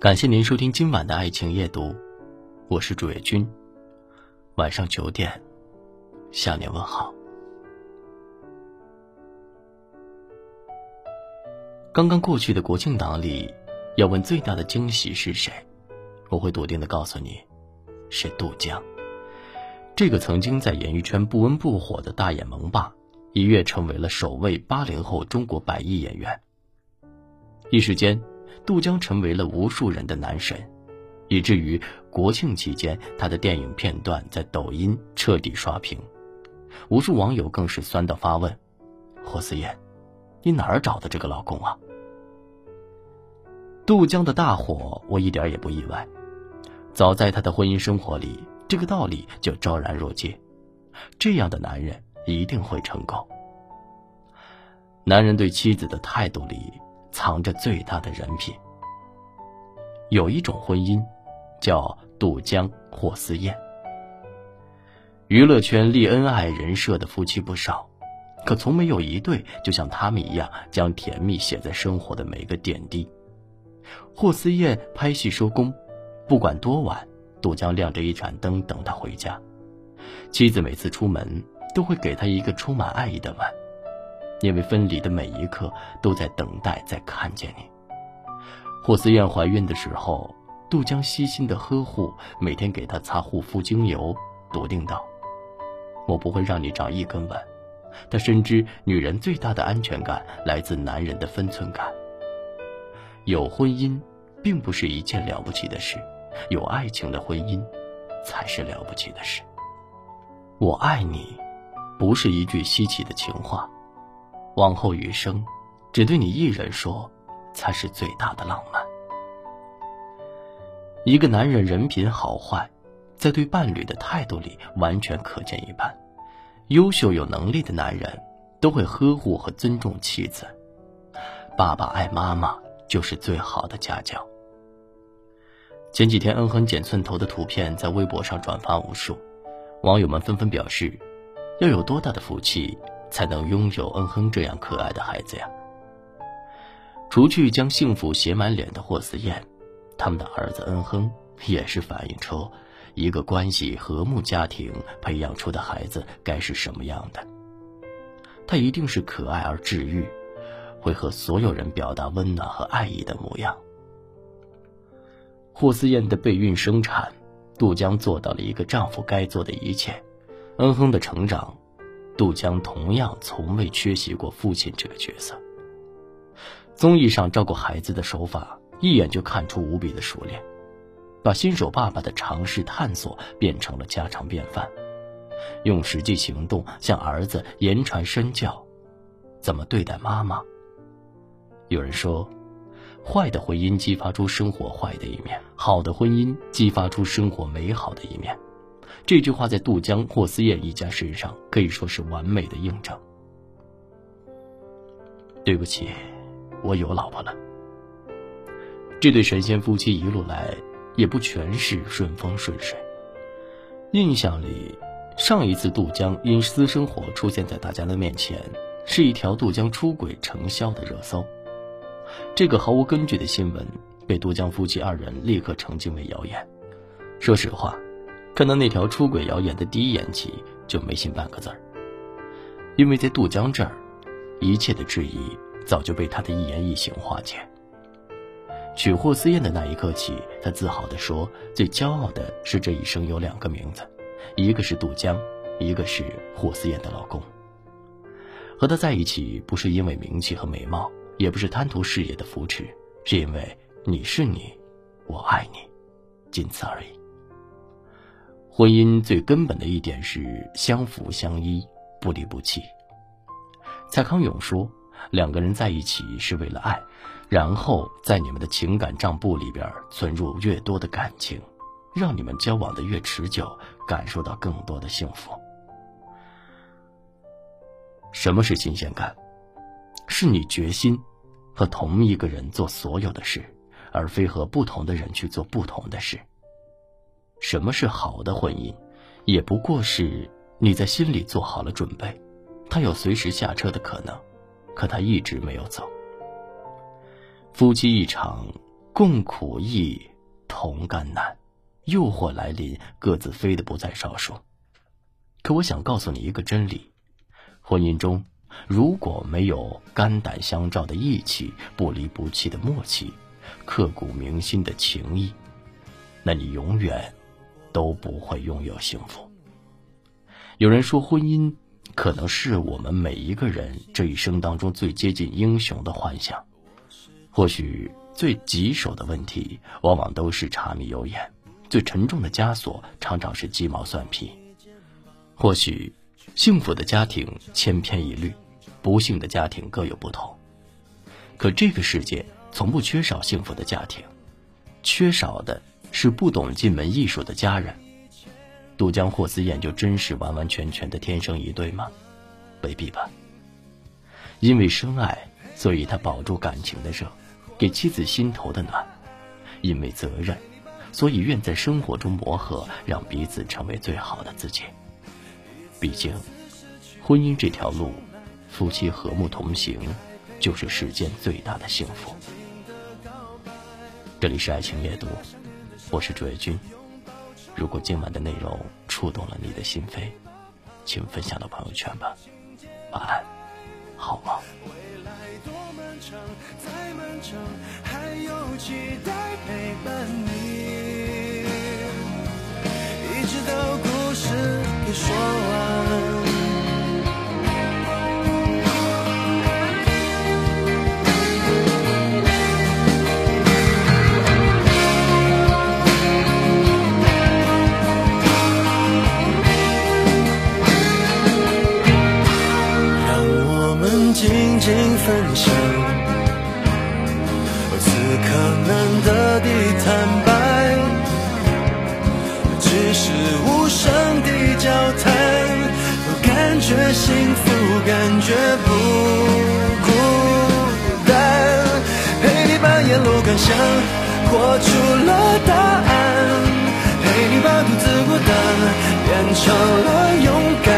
感谢您收听今晚的爱情夜读，我是主页君。晚上九点，向您问好。刚刚过去的国庆档里，要问最大的惊喜是谁，我会笃定的告诉你，是杜江。这个曾经在演艺圈不温不火的大眼萌爸，一跃成为了首位八零后中国百亿演员。一时间。杜江成为了无数人的男神，以至于国庆期间他的电影片段在抖音彻底刷屏，无数网友更是酸到发问：“霍思燕，你哪儿找的这个老公啊？”杜江的大火，我一点也不意外。早在他的婚姻生活里，这个道理就昭然若揭：这样的男人一定会成功。男人对妻子的态度里。藏着最大的人品。有一种婚姻，叫杜江霍思燕。娱乐圈立恩爱人设的夫妻不少，可从没有一对就像他们一样，将甜蜜写在生活的每个点滴。霍思燕拍戏收工，不管多晚，杜江亮着一盏灯等他回家。妻子每次出门，都会给他一个充满爱意的吻。因为分离的每一刻都在等待再看见你。霍思燕怀孕的时候，杜江悉心的呵护，每天给她擦护肤精油，笃定道：“我不会让你长一根纹。”他深知女人最大的安全感来自男人的分寸感。有婚姻，并不是一件了不起的事，有爱情的婚姻，才是了不起的事。我爱你，不是一句稀奇的情话。往后余生，只对你一人说，才是最大的浪漫。一个男人人品好坏，在对伴侣的态度里完全可见一斑。优秀有能力的男人，都会呵护和尊重妻子。爸爸爱妈妈，就是最好的家教。前几天，恩恒剪寸头的图片在微博上转发无数，网友们纷纷表示，要有多大的福气？才能拥有恩亨这样可爱的孩子呀。除去将幸福写满脸的霍思燕，他们的儿子恩亨也是反映出一个关系和睦家庭培养出的孩子该是什么样的。他一定是可爱而治愈，会和所有人表达温暖和爱意的模样。霍思燕的备孕生产，杜江做到了一个丈夫该做的一切，恩亨的成长。杜江同样从未缺席过父亲这个角色。综艺上照顾孩子的手法，一眼就看出无比的熟练，把新手爸爸的尝试探索变成了家常便饭，用实际行动向儿子言传身教，怎么对待妈妈。有人说，坏的婚姻激发出生活坏的一面，好的婚姻激发出生活美好的一面。这句话在杜江、霍思燕一家身上可以说是完美的印证。对不起，我有老婆了。这对神仙夫妻一路来也不全是顺风顺水。印象里，上一次杜江因私生活出现在大家的面前，是一条杜江出轨成销的热搜。这个毫无根据的新闻被杜江夫妻二人立刻澄清为谣言。说实话。看到那条出轨谣言的第一眼起，就没信半个字儿。因为在杜江这儿，一切的质疑早就被他的一言一行化解。娶霍思燕的那一刻起，他自豪地说：“最骄傲的是这一生有两个名字，一个是杜江，一个是霍思燕的老公。和他在一起，不是因为名气和美貌，也不是贪图事业的扶持，是因为你是你，我爱你，仅此而已。”婚姻最根本的一点是相扶相依，不离不弃。蔡康永说：“两个人在一起是为了爱，然后在你们的情感账簿里边存入越多的感情，让你们交往的越持久，感受到更多的幸福。”什么是新鲜感？是你决心和同一个人做所有的事，而非和不同的人去做不同的事。什么是好的婚姻？也不过是你在心里做好了准备，他有随时下车的可能，可他一直没有走。夫妻一场，共苦易，同甘难，诱惑来临，各自飞的不在少数。可我想告诉你一个真理：婚姻中如果没有肝胆相照的义气、不离不弃的默契、刻骨铭心的情谊，那你永远都不会拥有幸福。有人说，婚姻可能是我们每一个人这一生当中最接近英雄的幻想。或许最棘手的问题，往往都是柴米油盐；最沉重的枷锁，常常是鸡毛蒜皮。或许，幸福的家庭千篇一律，不幸的家庭各有不同。可这个世界从不缺少幸福的家庭，缺少的是不懂进门艺术的家人。杜江、霍思燕就真是完完全全的天生一对吗？未必吧。因为深爱，所以他保住感情的热。给妻子心头的暖，因为责任，所以愿在生活中磨合，让彼此成为最好的自己。毕竟，婚姻这条路，夫妻和睦同行，就是世间最大的幸福。这里是爱情阅读，我是朱叶君。如果今晚的内容触动了你的心扉，请分享到朋友圈吧。晚安，好梦。再漫长，还有期待陪伴你，一直到故事给说分享。此刻难得的坦白，只是无声的交谈，都感觉幸福，感觉不孤单。陪你把沿路感想活出了答案，陪你把独自孤单变成了勇敢。